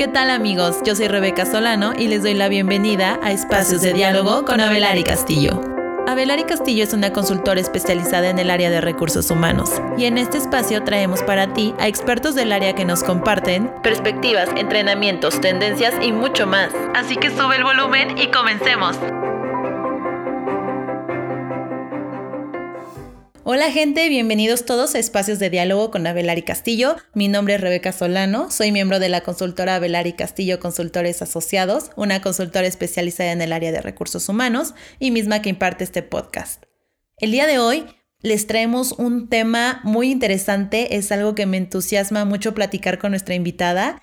¿Qué tal amigos? Yo soy Rebeca Solano y les doy la bienvenida a Espacios de Diálogo con Abelari Castillo. Abelari Castillo es una consultora especializada en el área de recursos humanos y en este espacio traemos para ti a expertos del área que nos comparten perspectivas, entrenamientos, tendencias y mucho más. Así que sube el volumen y comencemos. Hola gente, bienvenidos todos a Espacios de Diálogo con Abelari Castillo. Mi nombre es Rebeca Solano, soy miembro de la consultora Abelari Castillo Consultores Asociados, una consultora especializada en el área de recursos humanos y misma que imparte este podcast. El día de hoy les traemos un tema muy interesante, es algo que me entusiasma mucho platicar con nuestra invitada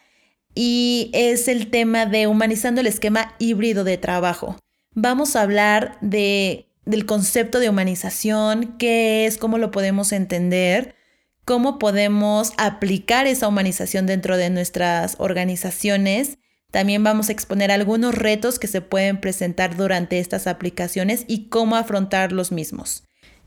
y es el tema de humanizando el esquema híbrido de trabajo. Vamos a hablar de del concepto de humanización, qué es, cómo lo podemos entender, cómo podemos aplicar esa humanización dentro de nuestras organizaciones. También vamos a exponer algunos retos que se pueden presentar durante estas aplicaciones y cómo afrontar los mismos.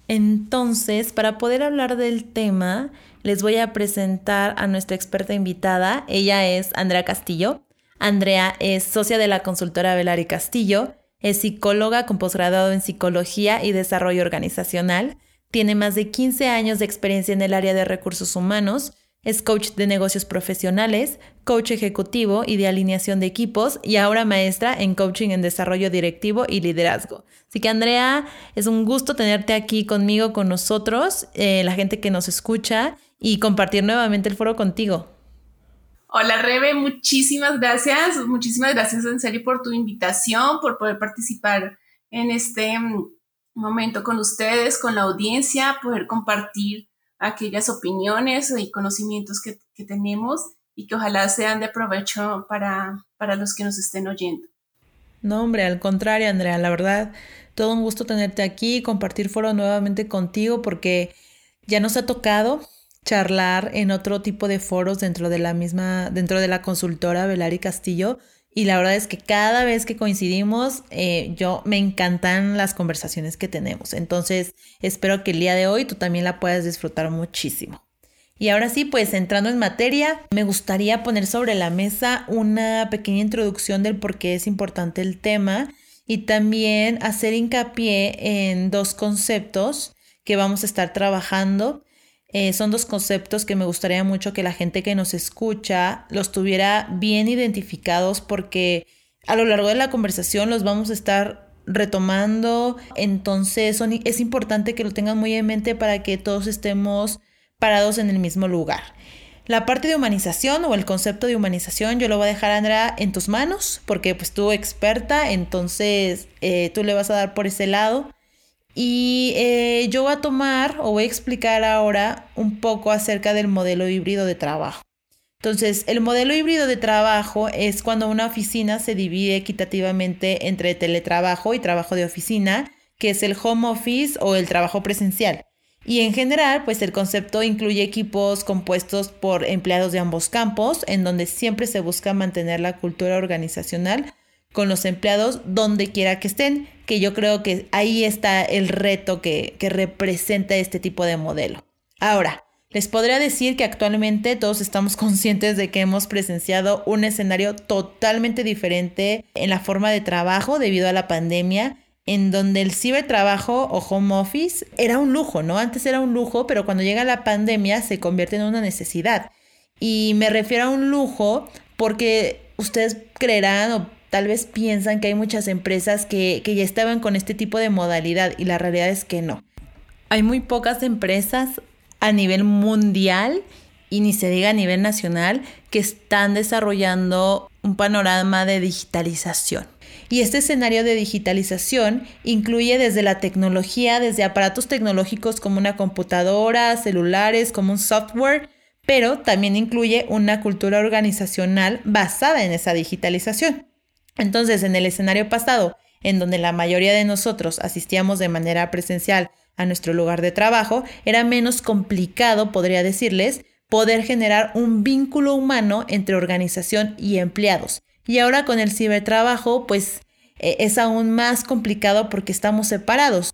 Entonces, para poder hablar del tema, les voy a presentar a nuestra experta invitada. Ella es Andrea Castillo. Andrea es socia de la consultora Velari Castillo es psicóloga con posgrado en psicología y desarrollo organizacional. Tiene más de 15 años de experiencia en el área de recursos humanos. Es coach de negocios profesionales, coach ejecutivo y de alineación de equipos y ahora maestra en coaching en desarrollo directivo y liderazgo. Así que Andrea, es un gusto tenerte aquí conmigo, con nosotros, eh, la gente que nos escucha y compartir nuevamente el foro contigo. Hola Rebe, muchísimas gracias, muchísimas gracias en serio por tu invitación, por poder participar en este mm, momento con ustedes, con la audiencia, poder compartir aquellas opiniones y conocimientos que, tenemos y que ojalá sean de provecho para, para los que nos estén oyendo. No, hombre, al contrario, Andrea, la verdad, todo un gusto tenerte aquí, compartir foro nuevamente contigo porque ya nos ha tocado charlar en otro tipo de foros dentro de la misma, dentro de la consultora Velari Castillo. Y la verdad es que cada vez que coincidimos, eh, yo me encantan las conversaciones que tenemos. Entonces, espero que el día de hoy tú también la puedas disfrutar muchísimo. Y ahora sí, pues entrando en materia, me gustaría poner sobre la mesa una pequeña introducción del por qué es importante el tema y también hacer hincapié en dos conceptos que vamos a estar trabajando eh, son dos conceptos que me gustaría mucho que la gente que nos escucha los tuviera bien identificados porque a lo largo de la conversación los vamos a estar retomando. Entonces es importante que lo tengan muy en mente para que todos estemos parados en el mismo lugar. La parte de humanización o el concepto de humanización yo lo voy a dejar, Andrea, en tus manos porque pues tú experta, entonces eh, tú le vas a dar por ese lado. Y eh, yo voy a tomar o voy a explicar ahora un poco acerca del modelo híbrido de trabajo. Entonces, el modelo híbrido de trabajo es cuando una oficina se divide equitativamente entre teletrabajo y trabajo de oficina, que es el home office o el trabajo presencial. Y en general, pues el concepto incluye equipos compuestos por empleados de ambos campos, en donde siempre se busca mantener la cultura organizacional con los empleados donde quiera que estén, que yo creo que ahí está el reto que, representa este tipo de modelo. Ahora, les podría decir que actualmente todos estamos conscientes de que hemos presenciado un escenario totalmente diferente en la forma de trabajo debido a la pandemia, en donde el cibertrabajo o home office era un lujo, ¿no? Antes era un lujo, pero cuando llega la pandemia se convierte en una necesidad. Y me refiero a un lujo porque ustedes creerán o tal vez piensan que hay muchas empresas que, ya estaban con este tipo de modalidad y la realidad es que no. Hay muy pocas empresas a nivel mundial y ni se diga a nivel nacional que están desarrollando un panorama de digitalización. Y este escenario de digitalización incluye desde la tecnología, desde aparatos tecnológicos como una computadora, celulares, como un software, pero también incluye una cultura organizacional basada en esa digitalización. Entonces, en el escenario pasado, en donde la mayoría de nosotros asistíamos de manera presencial a nuestro lugar de trabajo, era menos complicado, podría decirles, poder generar un vínculo humano entre organización y empleados. Y ahora con el cibertrabajo, pues e, es aún más complicado porque estamos separados.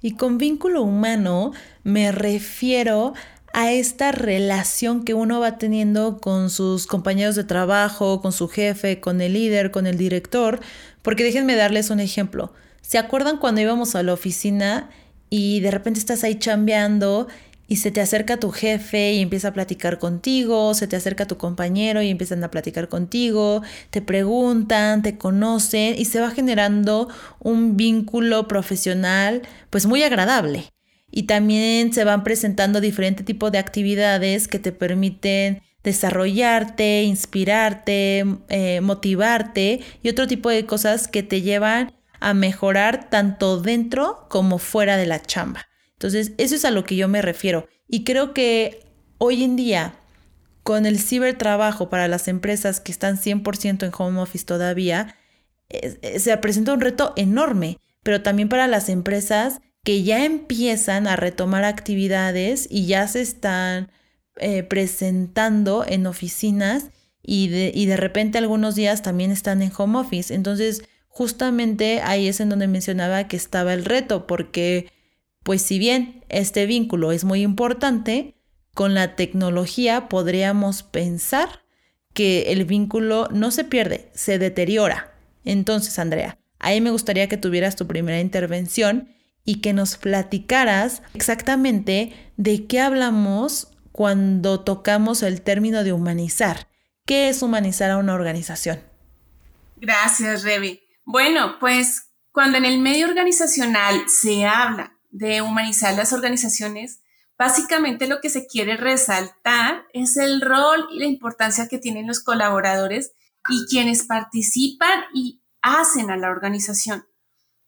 Y con vínculo humano me refiero a esta relación que uno va teniendo con sus compañeros de trabajo, con su jefe, con el líder, con el director, porque déjenme darles un ejemplo. ¿Se acuerdan cuando íbamos a la oficina y de repente estás ahí chambeando y se te acerca tu jefe y empieza a platicar contigo, se te acerca tu compañero y empiezan a platicar contigo, te preguntan, te conocen y se va generando un vínculo profesional pues muy agradable. Y también se van presentando diferentes tipos de actividades que te permiten desarrollarte, inspirarte, eh, motivarte y otro tipo de cosas que te llevan a mejorar tanto dentro como fuera de la chamba. Entonces, eso es a lo que yo me refiero. Y creo que hoy en día, con el cibertrabajo para las empresas que están 100% en home office todavía, se presenta un reto enorme, pero también para las empresas que ya empiezan a retomar actividades y ya se están eh, presentando en oficinas y de, y de repente algunos días también están en home office. Entonces, justamente ahí es en donde mencionaba que estaba el reto, porque pues si bien este vínculo es muy importante, con la tecnología podríamos pensar que el vínculo no se pierde, se deteriora. Entonces, Andrea, ahí me gustaría que tuvieras tu primera intervención y que nos platicaras exactamente de qué hablamos cuando tocamos el término de humanizar. ¿Qué es humanizar a una organización? Gracias, Revi. Bueno, pues cuando en el medio organizacional se habla de humanizar las organizaciones, básicamente lo que se quiere resaltar es el rol y la importancia que tienen los colaboradores y quienes participan y hacen a la organización.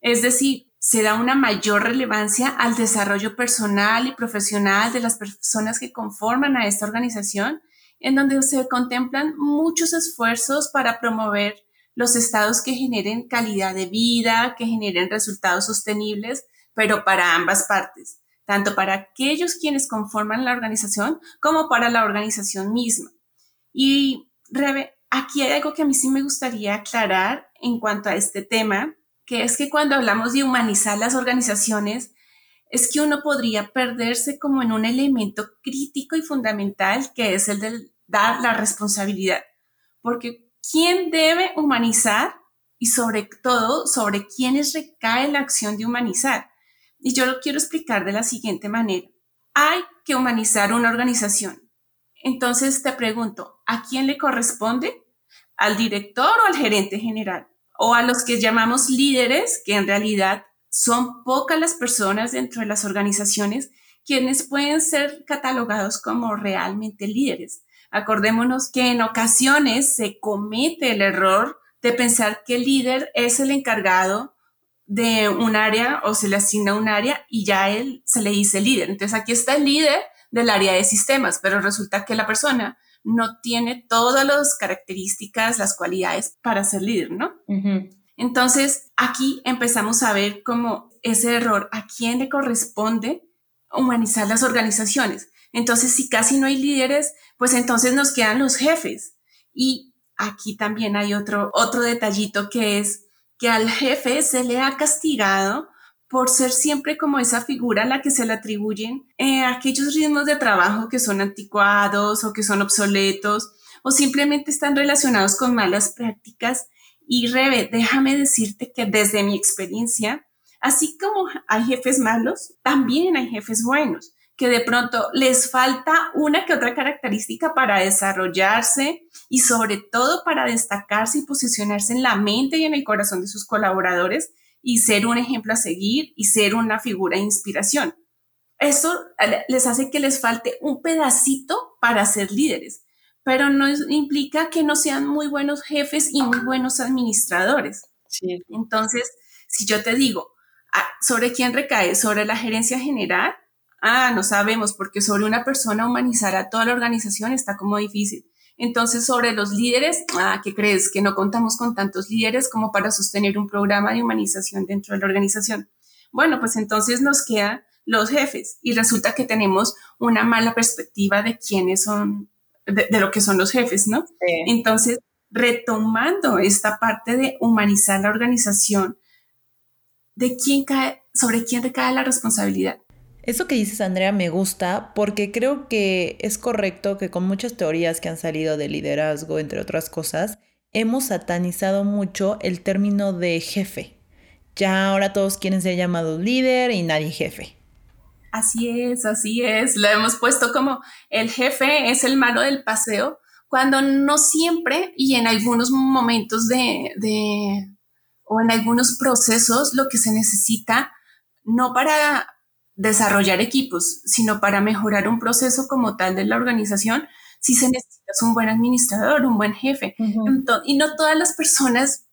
Es decir, se da una mayor relevancia al desarrollo personal y profesional de las personas que conforman a esta organización, en donde se contemplan muchos esfuerzos para promover los estados que generen calidad de vida, que generen resultados sostenibles pero para ambas partes, tanto para aquellos quienes conforman la organización como para la organización misma. Y Rebe, aquí hay algo que a mí sí me gustaría aclarar en cuanto a este tema, que es que cuando hablamos de humanizar las organizaciones, es que uno podría perderse como en un elemento crítico y fundamental que es el de dar la responsabilidad. Porque ¿quién debe humanizar? Y sobre todo, sobre quiénes recae la acción de humanizar. Y yo lo quiero explicar de la siguiente manera. Hay que humanizar una organización. Entonces te pregunto, ¿a quién le corresponde? ¿Al director o al gerente general? ¿O a los que llamamos líderes, que en realidad son pocas las personas dentro de las organizaciones quienes pueden ser catalogados como realmente líderes? Acordémonos que en ocasiones se comete el error de pensar que el líder es el encargado de un área o se le asigna un área y ya él se le dice líder. Entonces aquí está el líder del área de sistemas, pero resulta que la persona no tiene todas las características, las cualidades para ser líder, ¿no? Entonces aquí empezamos a ver como ese error, a quién le corresponde humanizar las organizaciones. Entonces, si casi no hay líderes, pues entonces nos quedan los jefes. Y aquí también hay otro, otro detallito que es que al jefe se le ha castigado por ser siempre como esa figura a la que se le atribuyen eh, aquellos ritmos de trabajo que son anticuados o que son obsoletos o simplemente están relacionados con malas prácticas. Y Rebe, déjame decirte que desde mi experiencia, así como hay jefes malos, también hay jefes buenos que de pronto les falta una que otra característica para desarrollarse y sobre todo para destacarse y posicionarse en la mente y en el corazón de sus colaboradores y ser un ejemplo a seguir y ser una figura de inspiración. Eso les hace que les falte un pedacito para ser líderes, pero no implica que no sean muy buenos jefes y muy buenos administradores. Entonces, si yo te digo, ah, ¿sobre quién recae? ¿Sobre la gerencia general? Ah, no sabemos, porque sobre una persona humanizar a toda la organización está como difícil. Entonces, sobre los líderes, ah, ¿qué crees? Que no contamos con tantos líderes como para sostener un programa de humanización dentro de la organización. Bueno, pues entonces nos quedan los jefes y resulta que tenemos una mala perspectiva de quiénes son, de, lo que son los jefes, ¿no? Entonces, retomando esta parte de humanizar la organización, ¿de quién cae, sobre quién recae la responsabilidad? Eso que dices, Andrea, me gusta porque creo que es correcto que con muchas teorías que han salido de liderazgo, entre otras cosas, hemos satanizado mucho el término de jefe. Ya ahora todos quieren ser llamados líder y nadie jefe. Así es, así es. Lo hemos puesto como el jefe es el malo del paseo, cuando no siempre y en algunos momentos de, de o en algunos procesos lo que se necesita, no para desarrollar equipos, sino para mejorar un proceso como tal de la organización, si se necesita un buen administrador, un buen jefe. y no todas las personas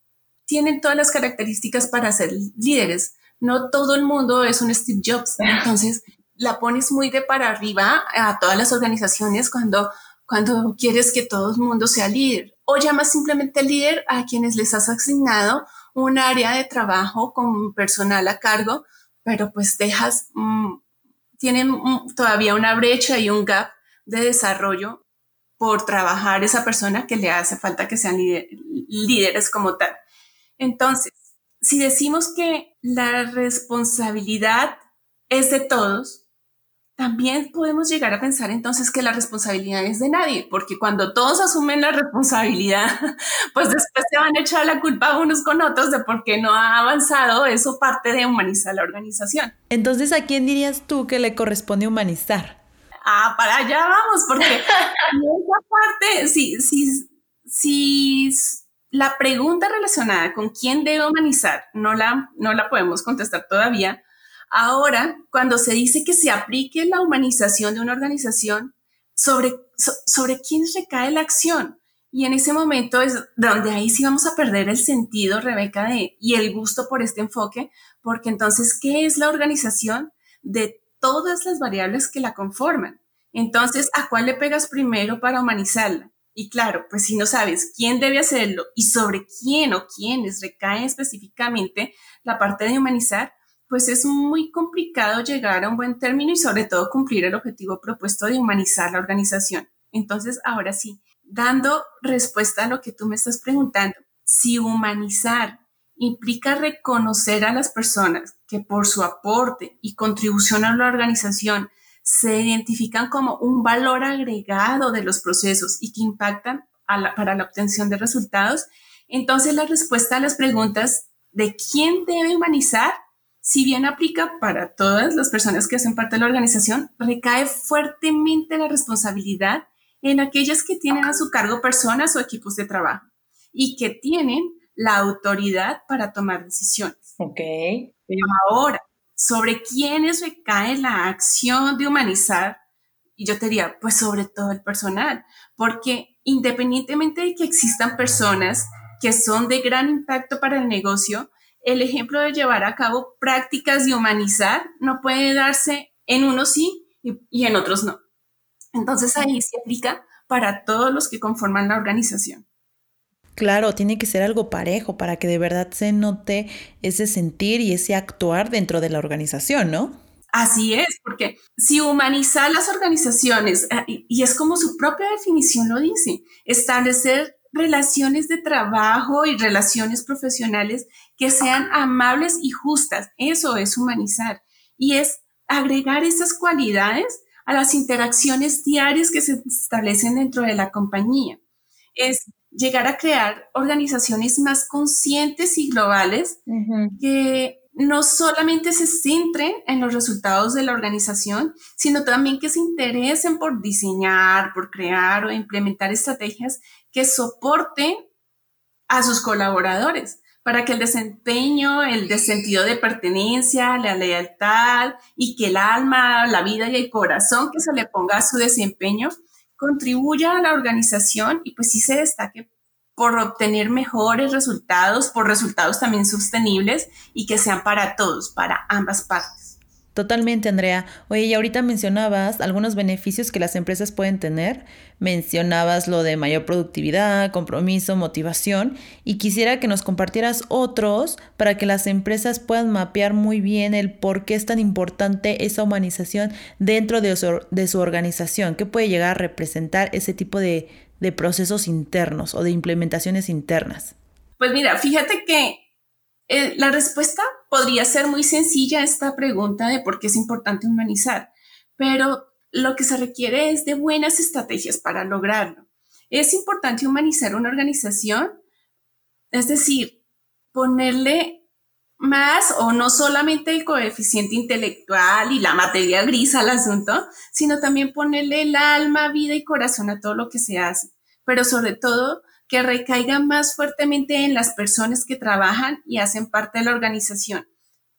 tienen todas las características para ser líderes. No todo el mundo es un Steve Jobs. Entonces, la pones muy de para arriba a todas las organizaciones cuando, cuando quieres que todo el mundo sea líder. O llamas simplemente líder a quienes les has asignado un área de trabajo con personal a cargo, pero pues dejas, mm, tienen todavía una brecha y un gap de desarrollo por trabajar esa persona que le hace falta que sean líderes como tal. Entonces, si decimos que la responsabilidad es de todos, también podemos llegar a pensar entonces que la responsabilidad es de nadie, porque cuando todos asumen la responsabilidad, pues después se van a echar la culpa unos con otros de por qué no ha avanzado eso parte de humanizar la organización. Entonces, ¿a quién dirías tú que le corresponde humanizar? Ah, para allá vamos, porque esa parte, si, si, si la pregunta relacionada con quién debe humanizar no la, no la podemos contestar todavía, Ahora, cuando se dice que se aplique la humanización de una organización, sobre, sobre quién recae la acción. Y en ese momento es donde ahí sí vamos a perder el sentido, Rebeca, de, y el gusto por este enfoque, porque entonces, ¿qué es la organización de todas las variables que la conforman? Entonces, ¿a cuál le pegas primero para humanizarla? Y claro, pues si no sabes quién debe hacerlo y sobre quién o quiénes recae específicamente la parte de humanizar, pues es muy complicado llegar a un buen término y sobre todo cumplir el objetivo propuesto de humanizar la organización. Entonces, ahora sí, dando respuesta a lo que tú me estás preguntando, si humanizar implica reconocer a las personas que por su aporte y contribución a la organización se identifican como un valor agregado de los procesos y que impactan para la obtención de resultados, entonces la respuesta a las preguntas de quién debe humanizar si bien aplica para todas las personas que hacen parte de la organización, recae fuertemente la responsabilidad en aquellas que tienen a su cargo personas o equipos de trabajo y que tienen la autoridad para tomar decisiones. Ok. Ahora, sobre quiénes recae la acción de humanizar, y yo te diría, pues sobre todo el personal, porque independientemente de que existan personas que son de gran impacto para el negocio, el ejemplo de llevar a cabo prácticas de humanizar no puede darse en unos sí y, en otros no. Entonces ahí se aplica para todos los que conforman la organización. Claro, tiene que ser algo parejo para que de verdad se note ese sentir y ese actuar dentro de la organización, ¿no? Así es, porque si humanizar las organizaciones, eh, y es como su propia definición lo dice, establecer relaciones de trabajo y relaciones profesionales que sean amables y justas. Eso es humanizar y es agregar esas cualidades a las interacciones diarias que se establecen dentro de la compañía. Es llegar a crear organizaciones más conscientes y globales que no solamente se centren en los resultados de la organización, sino también que se interesen por diseñar, por crear o implementar estrategias que soporten a sus colaboradores para que el desempeño, el sentido de pertenencia, la lealtad y que el alma, la vida y el corazón que se le ponga a su desempeño contribuya a la organización y pues sí se destaque por obtener mejores resultados, por resultados también sostenibles y que sean para todos, para ambas partes. Totalmente, Andrea. Oye, y ahorita mencionabas algunos beneficios que las empresas pueden tener. Mencionabas lo de mayor productividad, compromiso, motivación. Y quisiera que nos compartieras otros para que las empresas puedan mapear muy bien el por qué es tan importante esa humanización dentro de su, organización. ¿Qué puede llegar a representar ese tipo de, de procesos internos o de implementaciones internas? Pues mira, fíjate que eh, la respuesta podría ser muy sencilla a esta pregunta de por qué es importante humanizar, pero lo que se requiere es de buenas estrategias para lograrlo. Es importante humanizar una organización, es decir, ponerle más o no solamente el coeficiente intelectual y la materia gris al asunto, sino también ponerle el alma, vida y corazón a todo lo que se hace, pero sobre todo que recaiga más fuertemente en las personas que trabajan y hacen parte de la organización.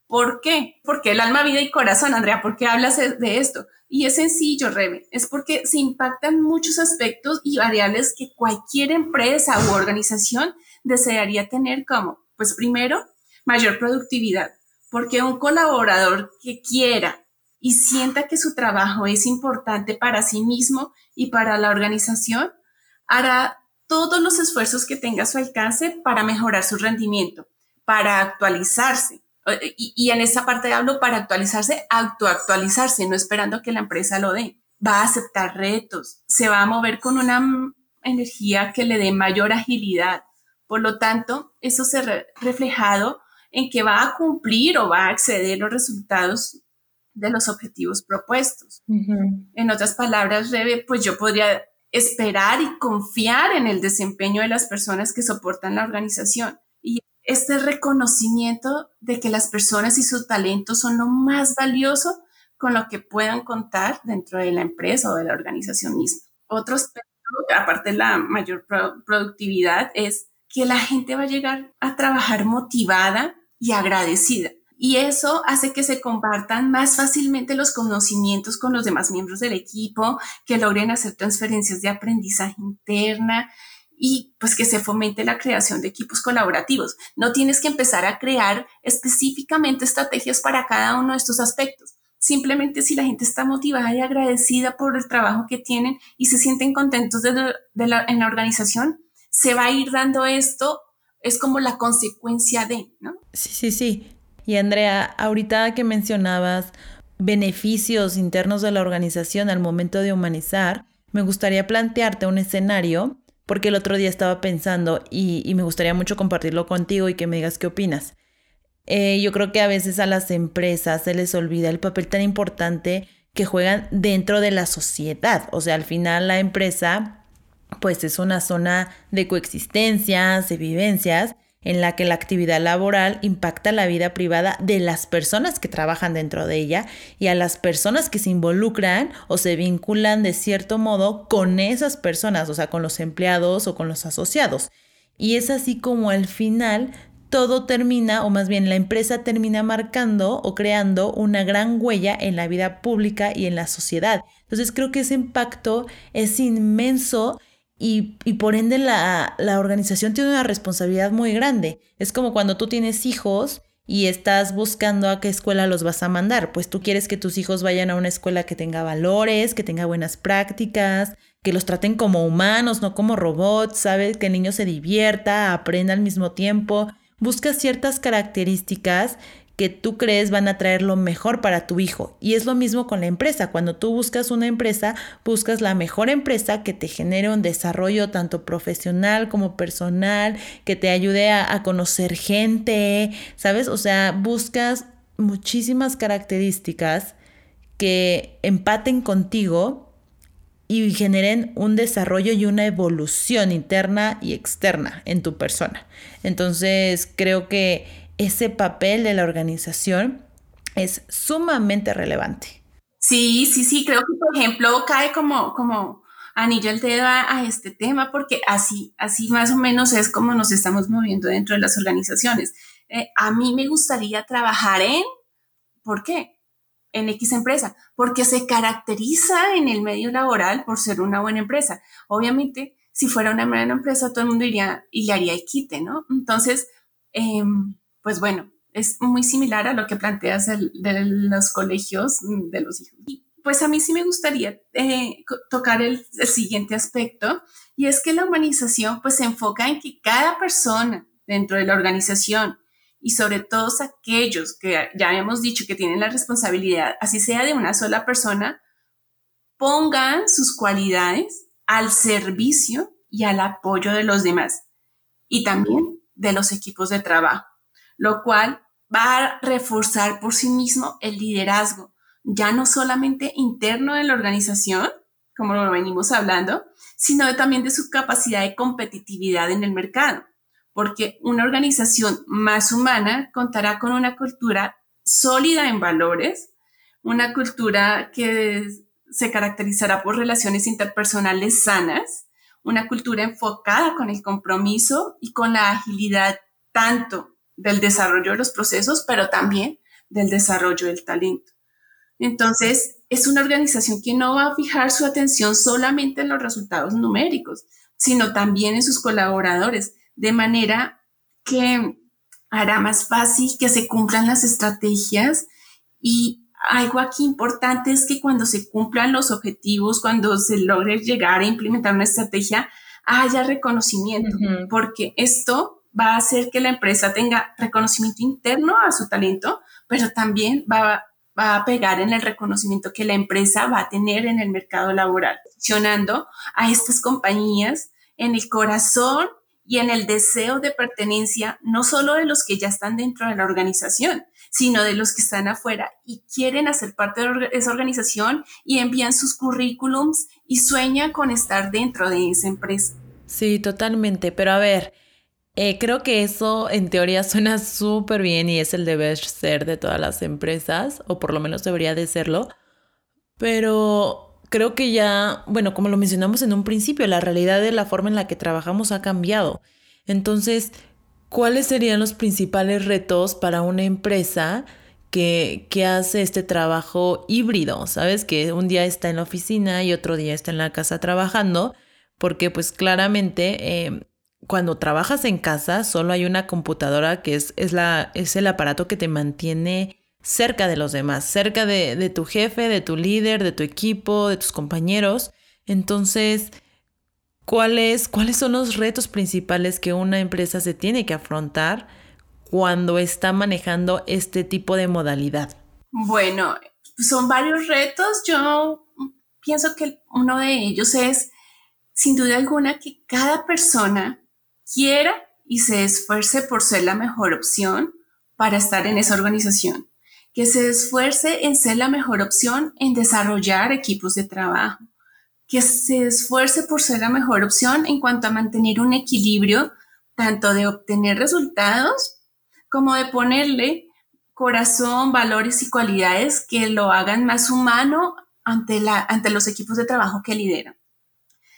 ¿Por qué? Porque el alma, vida y corazón, Andrea, ¿por qué hablas de esto? Y es sencillo, Rebe, es porque se impactan muchos aspectos y variables que cualquier empresa u organización desearía tener como, pues primero, mayor productividad, porque un colaborador que quiera y sienta que su trabajo es importante para sí mismo y para la organización, hará todos los esfuerzos que tenga a su alcance para mejorar su rendimiento, para actualizarse. Y, y en esa parte hablo para actualizarse, autoactualizarse, no esperando que la empresa lo dé. Va a aceptar retos, se va a mover con una energía que le dé mayor agilidad. Por lo tanto, eso se ha reflejado en que va a cumplir o va a acceder los resultados de los objetivos propuestos. En otras palabras, Rebe, pues yo podría esperar y confiar en el desempeño de las personas que soportan la organización. Y este reconocimiento de que las personas y sus talentos son lo más valioso con lo que puedan contar dentro de la empresa o de la organización misma. Otro aspecto, aparte de la mayor productividad, es que la gente va a llegar a trabajar motivada y agradecida. Y eso hace que se compartan más fácilmente los conocimientos con los demás miembros del equipo, que logren hacer transferencias de aprendizaje interna y pues que se fomente la creación de equipos colaborativos. No tienes que empezar a crear específicamente estrategias para cada uno de estos aspectos. Simplemente si la gente está motivada y agradecida por el trabajo que tienen y se sienten contentos en la organización, se va a ir dando esto es como la consecuencia de, ¿no? Sí, sí, sí. Y Andrea, ahorita que mencionabas beneficios internos de la organización al momento de humanizar, me gustaría plantearte un escenario, porque el otro día estaba pensando y, me gustaría mucho compartirlo contigo y que me digas qué opinas. Eh, yo creo que a veces a las empresas se les olvida el papel tan importante que juegan dentro de la sociedad. O sea, al final la empresa pues es una zona de coexistencias, de vivencias, en la que la actividad laboral impacta la vida privada de las personas que trabajan dentro de ella y a las personas que se involucran o se vinculan de cierto modo con esas personas, o sea, con los empleados o con los asociados. Y es así como al final todo termina, o más bien la empresa termina marcando o creando una gran huella en la vida pública y en la sociedad. Entonces creo que ese impacto es inmenso y, por ende la, la, organización tiene una responsabilidad muy grande. Es como cuando tú tienes hijos y estás buscando a qué escuela los vas a mandar. Pues tú quieres que tus hijos vayan a una escuela que tenga valores, que tenga buenas prácticas, que los traten como humanos, no como robots, ¿sabes? Que el niño se divierta, aprenda al mismo tiempo. Buscas ciertas características que tú crees van a traer lo mejor para tu hijo. Y es lo mismo con la empresa. Cuando tú buscas una empresa, buscas la mejor empresa que te genere un desarrollo tanto profesional como personal, que te ayude a, conocer gente, ¿sabes? O sea, buscas muchísimas características que empaten contigo y generen un desarrollo y una evolución interna y externa en tu persona. Entonces, creo que ese papel de la organización es sumamente relevante. Sí, sí, sí, creo que por ejemplo cae como, como anillo el dedo a, este tema porque así, así más o menos es como nos estamos moviendo dentro de las organizaciones. Eh, a mí me gustaría trabajar en, ¿por qué? En X empresa, porque se caracteriza en el medio laboral por ser una buena empresa. Obviamente, si fuera una buena empresa, todo el mundo iría y le haría quite, ¿no? Entonces, eh, pues bueno, es muy similar a lo que planteas de los colegios mm, de los hijos. Pues a mí sí me gustaría eh, tocar el, siguiente aspecto y es que la humanización pues se enfoca en que cada persona dentro de la organización y sobre todo aquellos que ya hemos dicho que tienen la responsabilidad, así sea de una sola persona, pongan sus cualidades al servicio y al apoyo de los demás y también de los equipos de trabajo. Lo cual va a reforzar por sí mismo el liderazgo, ya no solamente interno de la organización, como lo venimos hablando, sino también de su capacidad de competitividad en el mercado, porque una organización más humana contará con una cultura sólida en valores, una cultura que se caracterizará por relaciones interpersonales sanas, una cultura enfocada con el compromiso y con la agilidad tanto del desarrollo de los procesos, pero también del desarrollo del talento. Entonces, es una organización que no va a fijar su atención solamente en los resultados numéricos, sino también en sus colaboradores, de manera que hará más fácil que se cumplan las estrategias y algo aquí importante es que cuando se cumplan los objetivos, cuando se logre llegar a implementar una estrategia, haya reconocimiento, porque esto va a hacer que la empresa tenga reconocimiento interno a su talento, pero también va, a pegar en el reconocimiento que la empresa va a tener en el mercado laboral, posicionando a estas compañías en el corazón y en el deseo de pertenencia, no solo de los que ya están dentro de la organización, sino de los que están afuera y quieren hacer parte de esa organización y envían sus currículums y sueñan con estar dentro de esa empresa. Sí, totalmente. Pero a ver, eh, creo que eso en teoría suena súper bien y es el deber ser de todas las empresas, o por lo menos debería de serlo. Pero creo que ya, bueno, como lo mencionamos en un principio, la realidad de la forma en la que trabajamos ha cambiado. Entonces, ¿cuáles serían los principales retos para una empresa que, que, hace este trabajo híbrido? ¿Sabes? Que un día está en la oficina y otro día está en la casa trabajando, porque pues claramente eh, cuando trabajas en casa, solo hay una computadora que es, es, la, es el aparato que te mantiene cerca de los demás, cerca de, de, tu jefe, de tu líder, de tu equipo, de tus compañeros. Entonces, ¿cuáles, ¿cuáles son los retos principales que una empresa se tiene que afrontar cuando está manejando este tipo de modalidad? Bueno, son varios retos. Yo pienso que uno de ellos es, sin duda alguna, que cada persona quiera y se esfuerce por ser la mejor opción para estar en esa organización, que se esfuerce en ser la mejor opción en desarrollar equipos de trabajo, que se esfuerce por ser la mejor opción en cuanto a mantener un equilibrio tanto de obtener resultados como de ponerle corazón, valores y cualidades que lo hagan más humano ante, ante los equipos de trabajo que lideran.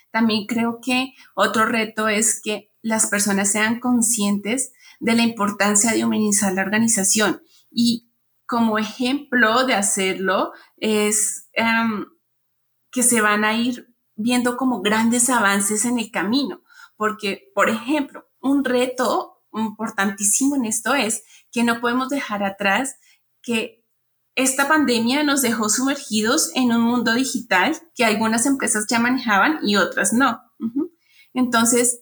También creo que otro reto es que las personas sean conscientes de la importancia de humanizar la organización. Y como ejemplo de hacerlo es em, que se van a ir viendo como grandes avances en el camino. Porque, por ejemplo, un reto importantísimo en esto es que no podemos dejar atrás que esta pandemia nos dejó sumergidos en un mundo digital que algunas empresas ya manejaban y otras no. Entonces,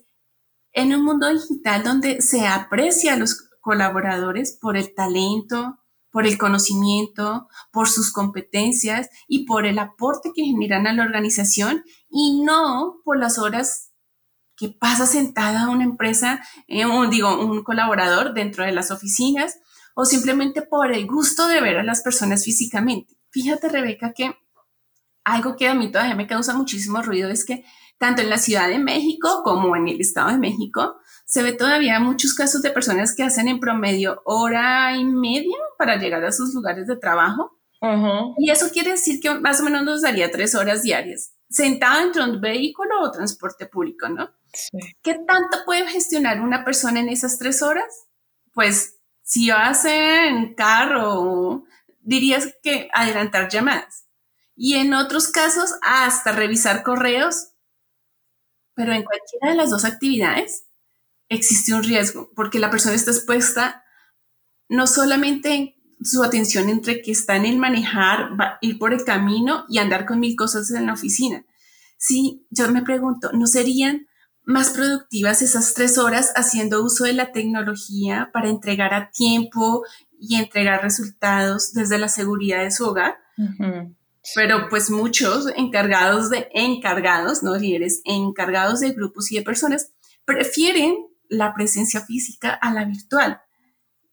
en un mundo digital donde se aprecia a los colaboradores por el talento, por el conocimiento, por sus competencias y por el aporte que generan a la organización y no por las horas que pasa sentada una empresa, eh, un, digo, un colaborador dentro de las oficinas o simplemente por el gusto de ver a las personas físicamente. Fíjate, Rebeca, que algo que a mí todavía me causa muchísimo ruido es que tanto en la Ciudad de México como en el Estado de México, se ve todavía muchos casos de personas que hacen en promedio hora y media para llegar a sus lugares de trabajo. Y eso quiere decir que más o menos nos daría tres horas diarias, sentado entre un vehículo o transporte público, ¿no? ¿Qué tanto puede gestionar una persona en esas tres horas? Pues si hace en carro, dirías que adelantar llamadas. Y en otros casos, hasta revisar correos pero en cualquiera de las dos actividades existe un riesgo, porque la persona está expuesta no solamente su atención entre que está en el manejar, ir por el camino y andar con mil cosas en la oficina. Sí, yo me pregunto, ¿no serían más productivas esas tres horas haciendo uso de la tecnología para entregar a tiempo y entregar resultados desde la seguridad de su hogar? Pero pues muchos encargados de encargados, no líderes, encargados de grupos y de personas prefieren la presencia física a la virtual.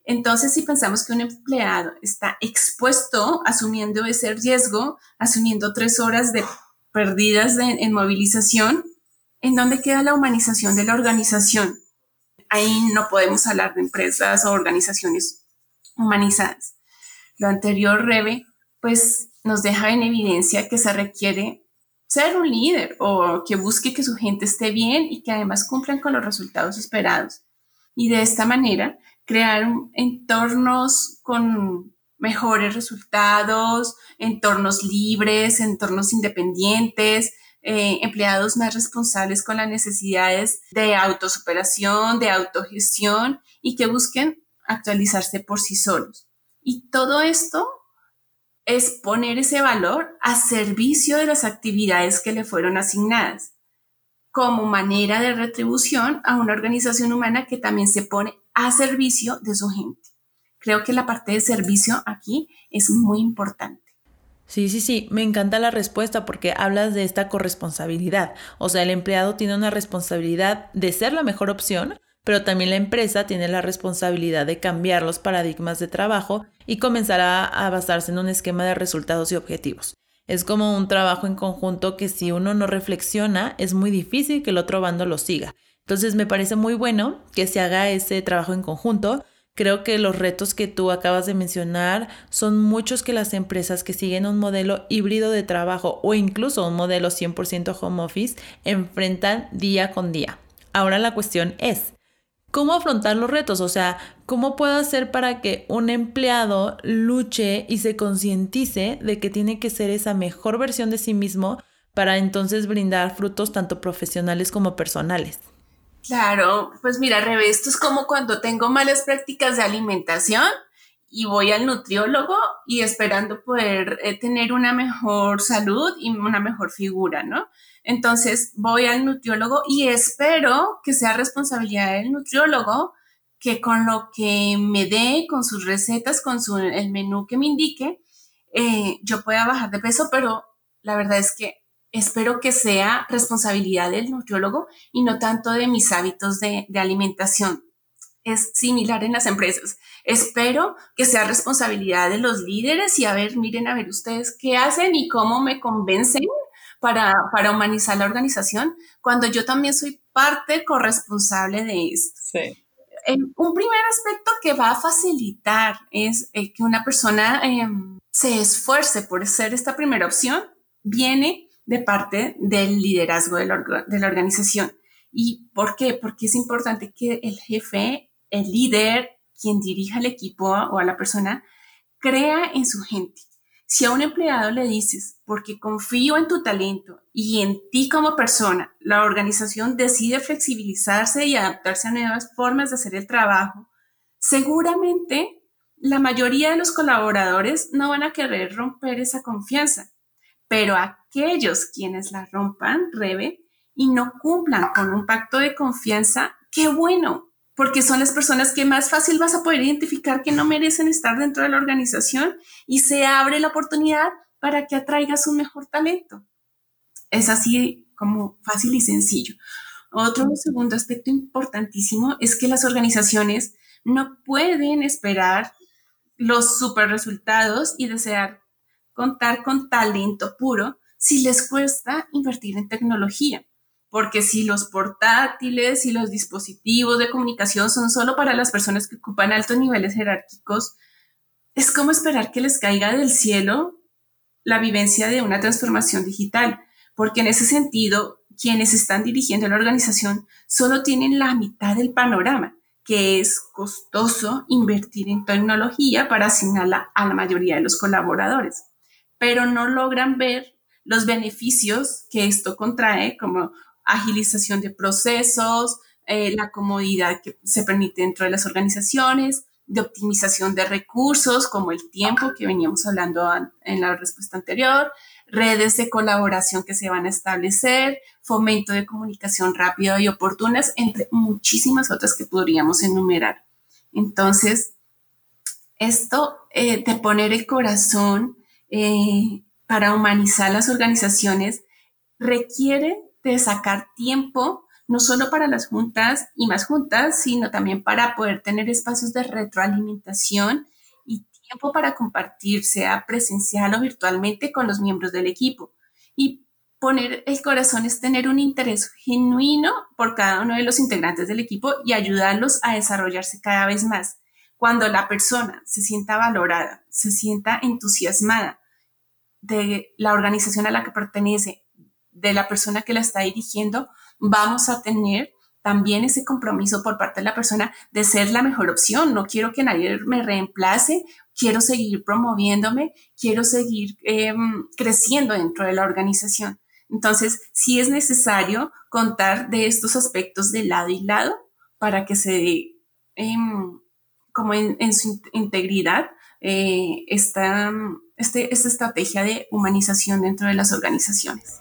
Entonces, si pensamos que un empleado está expuesto, asumiendo ese riesgo, asumiendo tres horas de perdidas en movilización, ¿en dónde queda la humanización de la organización? Ahí no podemos hablar de empresas o organizaciones humanizadas. Lo anterior, Rebe, pues nos deja en evidencia que se requiere ser un líder o que busque que su gente esté bien y que además cumplan con los resultados esperados. Y de esta manera, crear entornos con mejores resultados, entornos libres, entornos independientes, eh, empleados más responsables con las necesidades de autosuperación, de autogestión y que busquen actualizarse por sí solos. Y todo esto es poner ese valor a servicio de las actividades que le fueron asignadas, como manera de retribución a una organización humana que también se pone a servicio de su gente. Creo que la parte de servicio aquí es muy importante. Sí, sí, sí, me encanta la respuesta porque hablas de esta corresponsabilidad. O sea, el empleado tiene una responsabilidad de ser la mejor opción, pero también la empresa tiene la responsabilidad de cambiar los paradigmas de trabajo y comenzar a, basarse en un esquema de resultados y objetivos. Es como un trabajo en conjunto que si uno no reflexiona, es muy difícil que el otro bando lo siga. Entonces me parece muy bueno que se haga ese trabajo en conjunto. Creo que los retos que tú acabas de mencionar son muchos que las empresas que siguen un modelo híbrido de trabajo o incluso un modelo 100% home office enfrentan día con día. Ahora la cuestión es, cómo afrontar los retos, o sea, cómo puedo hacer para que un empleado luche y se concientice de que tiene que ser esa mejor versión de sí mismo para entonces brindar frutos tanto profesionales como personales. Claro, pues mira, Rebe, esto es como cuando tengo malas prácticas de alimentación y voy al nutriólogo y esperando poder eh, tener una mejor salud y una mejor figura, ¿no? Entonces voy al nutriólogo y espero que sea responsabilidad del nutriólogo que con lo que me dé, con sus recetas, con su, el menú que me indique, eh, yo pueda bajar de peso, pero la verdad es que espero que sea responsabilidad del nutriólogo y no tanto de mis hábitos de, de alimentación. Es similar en las empresas. Espero que sea responsabilidad de los líderes y a ver, miren, a ver ustedes qué hacen y cómo me convencen para, para humanizar la organización, cuando yo también soy parte corresponsable de esto. Sí. un primer aspecto que va a facilitar es eh, que una persona em, se esfuerce por ser esta primera opción, viene de parte del liderazgo de la, de la organización. ¿Y por qué? Porque es importante que el jefe, el líder, quien dirija el equipo o a la persona, crea en su gente si a un empleado le dices, porque confío en tu talento y en ti como persona, la organización decide flexibilizarse y adaptarse a nuevas formas de hacer el trabajo, seguramente la mayoría de los colaboradores no van a querer romper esa confianza, pero aquellos quienes la rompan, Rebe, y no cumplan con un pacto de confianza, qué bueno, porque son las personas que más fácil vas a poder identificar que no merecen estar dentro de la organización y se abre la oportunidad para que atraigas un mejor talento. Es así como fácil y sencillo. Otro segundo aspecto importantísimo es que las organizaciones no pueden esperar los super resultados y desear contar con talento puro si les cuesta invertir en tecnología porque si los portátiles y los dispositivos de comunicación son solo para las personas que ocupan altos niveles jerárquicos, es como esperar que les caiga del cielo la vivencia de una transformación digital, porque en ese sentido, quienes están dirigiendo la organización solo tienen la mitad del panorama, que es costoso invertir en tecnología para asignarla a la mayoría de los colaboradores, pero no logran ver los beneficios que esto contrae, como agilización de procesos, eh, la comodidad que se permite dentro de las organizaciones, de optimización de recursos, como el tiempo que veníamos hablando en la respuesta anterior, redes de colaboración que se van a establecer, fomento de comunicación rápida y oportunas, entre muchísimas otras que podríamos enumerar. Entonces, esto eh, de poner el corazón eh, para humanizar las organizaciones requiere de sacar tiempo no solo para las juntas y más juntas, sino también para poder tener espacios de retroalimentación y tiempo para compartir, sea presencial o virtualmente, con los miembros del equipo. Y poner el corazón es tener un interés genuino por cada uno de los integrantes del equipo y ayudarlos a desarrollarse cada vez más. Cuando la persona se sienta valorada, se sienta entusiasmada de la organización a la que pertenece, de la persona que la está dirigiendo, vamos a tener también ese compromiso por parte de la persona de ser la mejor opción. No quiero que nadie me reemplace, quiero seguir promoviéndome, quiero seguir em, creciendo dentro de la organización. Entonces, sí es necesario contar de estos aspectos de lado y lado para que se dé em, como en, su integridad eh, esta, este, esta estrategia de humanización dentro de las organizaciones.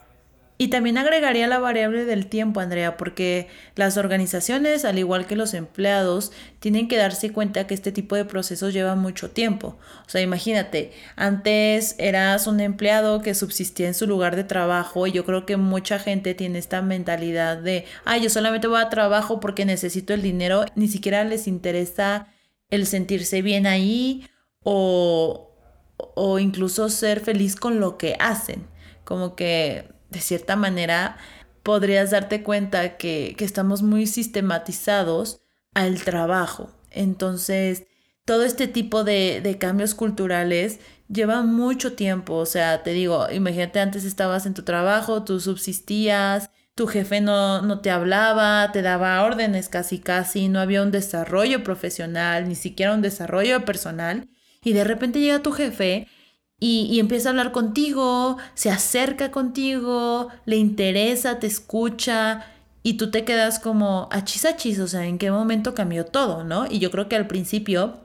Y también agregaría la variable del tiempo, Andrea, porque las organizaciones, al igual que los empleados, tienen que darse cuenta que este tipo de procesos llevan mucho tiempo. O sea, imagínate, antes eras un empleado que subsistía en su lugar de trabajo y yo creo que mucha gente tiene esta mentalidad de, ay, yo solamente voy a trabajo porque necesito el dinero, ni siquiera les interesa el sentirse bien ahí o, o incluso ser feliz con lo que hacen. Como que de cierta manera podrías darte cuenta que, estamos muy sistematizados al trabajo. Entonces, todo este tipo de, cambios culturales lleva mucho tiempo. O sea, te digo, imagínate antes estabas en tu trabajo, tú subsistías, tu jefe no, no, te hablaba, te daba órdenes casi casi, no había un desarrollo profesional, ni siquiera un desarrollo personal. Y de repente llega tu jefe y, empieza a hablar contigo, se acerca contigo, le interesa, te escucha y tú te quedas como achis achis, o sea, ¿en qué momento cambió todo, no? Y yo creo que al principio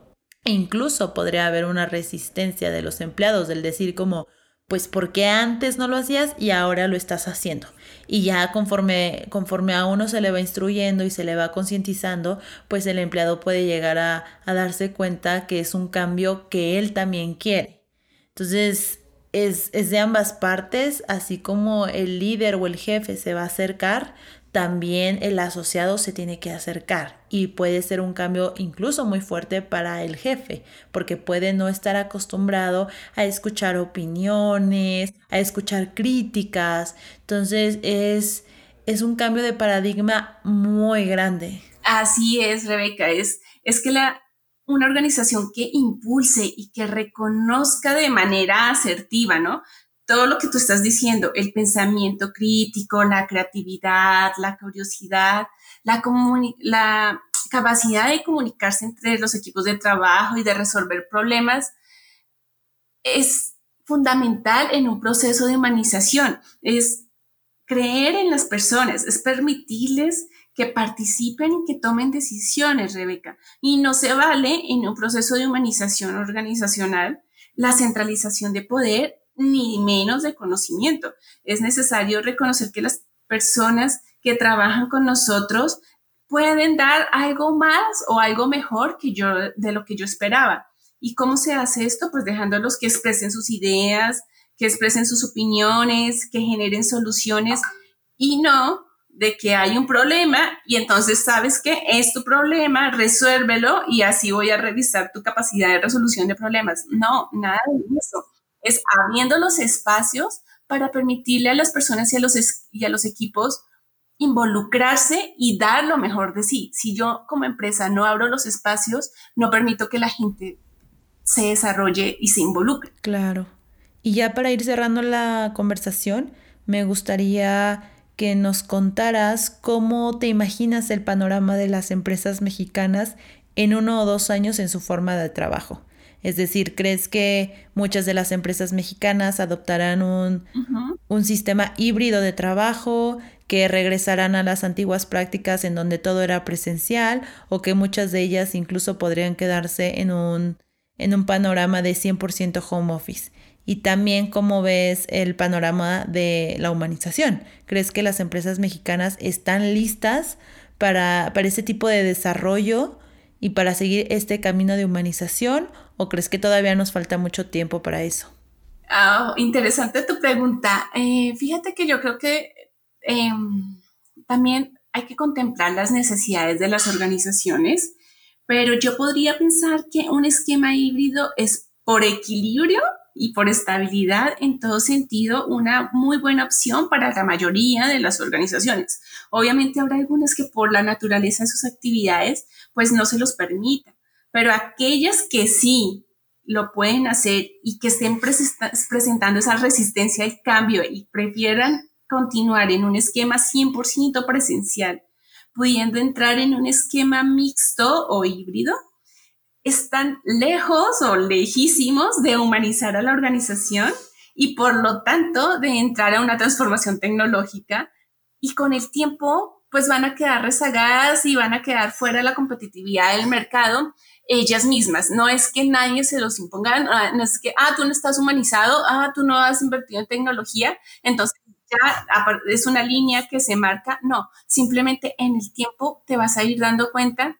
incluso podría haber una resistencia de los empleados del decir como, pues ¿por qué antes no lo hacías y ahora lo estás haciendo? Y ya conforme, conforme a uno se le va instruyendo y se le va concientizando, pues el empleado puede llegar a, a darse cuenta que es un cambio que él también quiere. Entonces, es, de ambas partes, así como el líder o el jefe se va a acercar, también el asociado se tiene que acercar y puede ser un cambio incluso muy fuerte para el jefe, porque puede no estar acostumbrado a escuchar opiniones, a escuchar críticas. Entonces es, es un cambio de paradigma muy grande. Así es, Rebeca, es, es que la, una organización que impulse y que reconozca de manera asertiva, ¿no? Todo lo que tú estás diciendo, el pensamiento crítico, la creatividad, la curiosidad, la, la capacidad de comunicarse entre los equipos de trabajo y de resolver problemas, es fundamental en un proceso de humanización. Es creer en las personas, es permitirles que participen y que tomen decisiones, Rebeca. Y no se vale en un proceso de humanización organizacional la centralización de poder ni menos de conocimiento. Es necesario reconocer que las personas que trabajan con nosotros pueden dar algo más o algo mejor que yo de lo que yo esperaba. ¿Y cómo se hace esto? Pues dejándolos que expresen sus ideas, que expresen sus opiniones, que generen soluciones y no de que hay un problema y entonces sabes que es tu problema, resuélvelo y así voy a revisar tu capacidad de resolución de problemas. No, nada de eso. Es abriendo los espacios para permitirle a las personas y a los, y a los equipos involucrarse y dar lo mejor de sí. Si yo como empresa no abro los espacios, no permito que la gente se desarrolle y se involucre. Claro. Y ya para ir cerrando la conversación, me gustaría que nos contaras cómo te imaginas el panorama de las empresas mexicanas en uno o dos años en su forma de trabajo. Es decir, ¿crees que muchas de las empresas mexicanas adoptarán un, un, sistema híbrido de trabajo, que regresarán a las antiguas prácticas en donde todo era presencial o que muchas de ellas incluso podrían quedarse en un, en un panorama de 100% home office? y también cómo ves el panorama de la humanización. ¿Crees que las empresas mexicanas están listas para, para ese tipo de desarrollo y para seguir este camino de humanización o crees que todavía nos falta mucho tiempo para eso? Ah, interesante tu pregunta. Eh, fíjate que yo creo que em, también hay que contemplar las necesidades de las organizaciones, pero yo podría pensar que un esquema híbrido es por equilibrio y por estabilidad en todo sentido una muy buena opción para la mayoría de las organizaciones. Obviamente habrá algunas que por la naturaleza de sus actividades pues no se los permitan, pero aquellas que sí lo pueden hacer y que estén presentando esa resistencia al cambio y prefieran continuar en un esquema 100% presencial, pudiendo entrar en un esquema mixto o híbrido, están lejos o lejísimos de humanizar a la organización y por lo tanto de entrar a una transformación tecnológica y con el tiempo pues van a quedar rezagadas y van a quedar fuera de la competitividad del mercado ellas mismas. No es que nadie se los imponga, no es que, ah, tú no estás humanizado, ah, tú no has invertido en tecnología, entonces ya es una línea que se marca. No, simplemente en el tiempo te vas a ir dando cuenta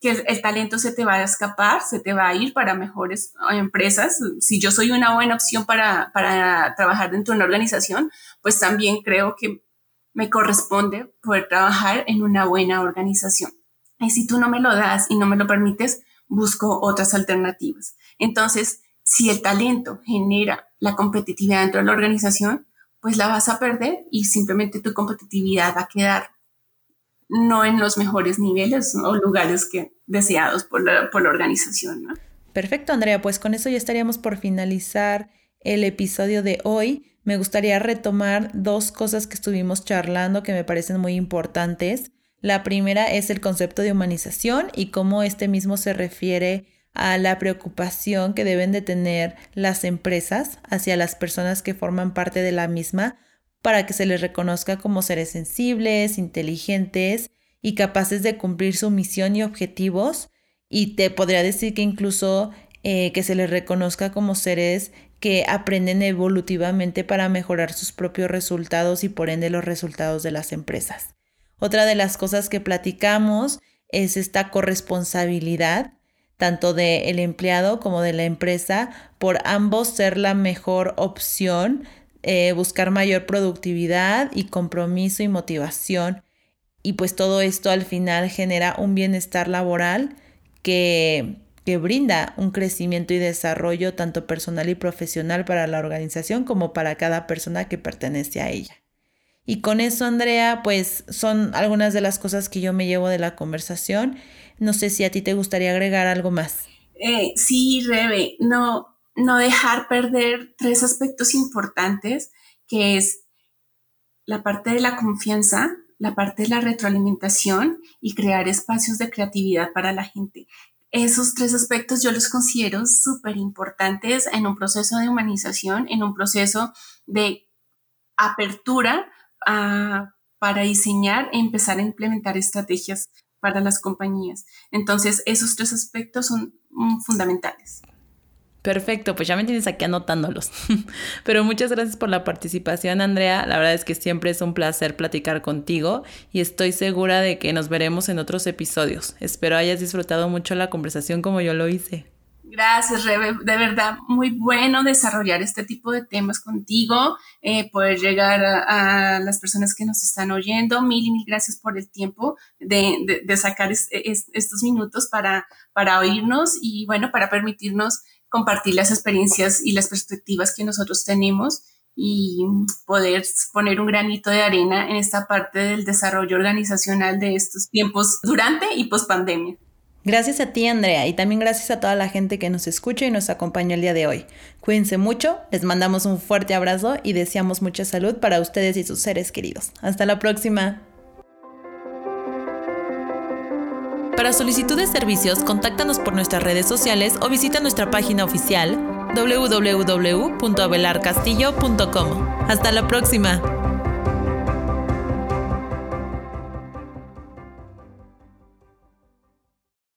que el, talento se te va a escapar, se te va a ir para mejores empresas. Si yo soy una buena opción para, para trabajar dentro de una organización, pues también creo que me corresponde poder trabajar en una buena organización. Y si tú no me lo das y no me lo permites, busco otras alternativas. Entonces, si el talento genera la competitividad dentro de la organización, pues la vas a perder y simplemente tu competitividad va a quedar no en los mejores niveles o lugares que deseados por la, por la organización. Perfecto, Andrea. Pues con eso ya estaríamos por finalizar el episodio de hoy. Me gustaría retomar dos cosas que estuvimos charlando que me parecen muy importantes. La primera es el concepto de humanización y cómo este mismo se refiere a la preocupación que deben de tener las empresas hacia las personas que forman parte de la misma para que se les reconozca como seres sensibles, inteligentes y capaces de cumplir su misión y objetivos. Y te podría decir que incluso eh, que se les reconozca como seres que aprenden evolutivamente para mejorar sus propios resultados y por ende los resultados de las empresas. Otra de las cosas que platicamos es esta corresponsabilidad, tanto del empleado como de la empresa, por ambos ser la mejor opción, eh, buscar mayor productividad y compromiso y motivación. Y pues todo esto al final genera un bienestar laboral que, que brinda un crecimiento y desarrollo tanto personal y profesional para la organización como para cada persona que pertenece a ella. Y con eso, Andrea, pues son algunas de las cosas que yo me llevo de la conversación. No sé si a ti te gustaría agregar algo más. Eh, sí, Rebe, no, no dejar perder tres aspectos importantes, que es la parte de la confianza, la parte de la retroalimentación y crear espacios de creatividad para la gente. Esos tres aspectos yo los considero súper importantes en un proceso de humanización, en un proceso de apertura para diseñar e empezar a implementar estrategias para las compañías. Entonces, esos tres aspectos son mm, fundamentales. Perfecto, pues ya me tienes aquí anotándolos. Pero muchas gracias por la participación, Andrea. La verdad es que siempre es un placer platicar contigo y estoy segura de que nos veremos en otros episodios. Espero hayas disfrutado mucho la conversación como yo lo hice. Gracias, Rebe. De verdad, muy bueno desarrollar este tipo de temas contigo, eh, poder llegar a, las personas que nos están oyendo. Mil y mil gracias por el tiempo de, sacar estos minutos para, para oírnos y, bueno, para permitirnos compartir las experiencias y las perspectivas que nosotros tenemos y poder poner un granito de arena en esta parte del desarrollo organizacional de estos tiempos durante y post pandemia. Gracias a ti, Andrea, y también gracias a toda la gente que nos escucha y nos acompaña el día de hoy. Cuídense mucho, les mandamos un fuerte abrazo y deseamos mucha salud para ustedes y sus seres queridos. Hasta la próxima. Para solicitud de servicios, contáctanos por nuestras redes sociales o visita nuestra página oficial www.abelarcastillo.com. Hasta la próxima.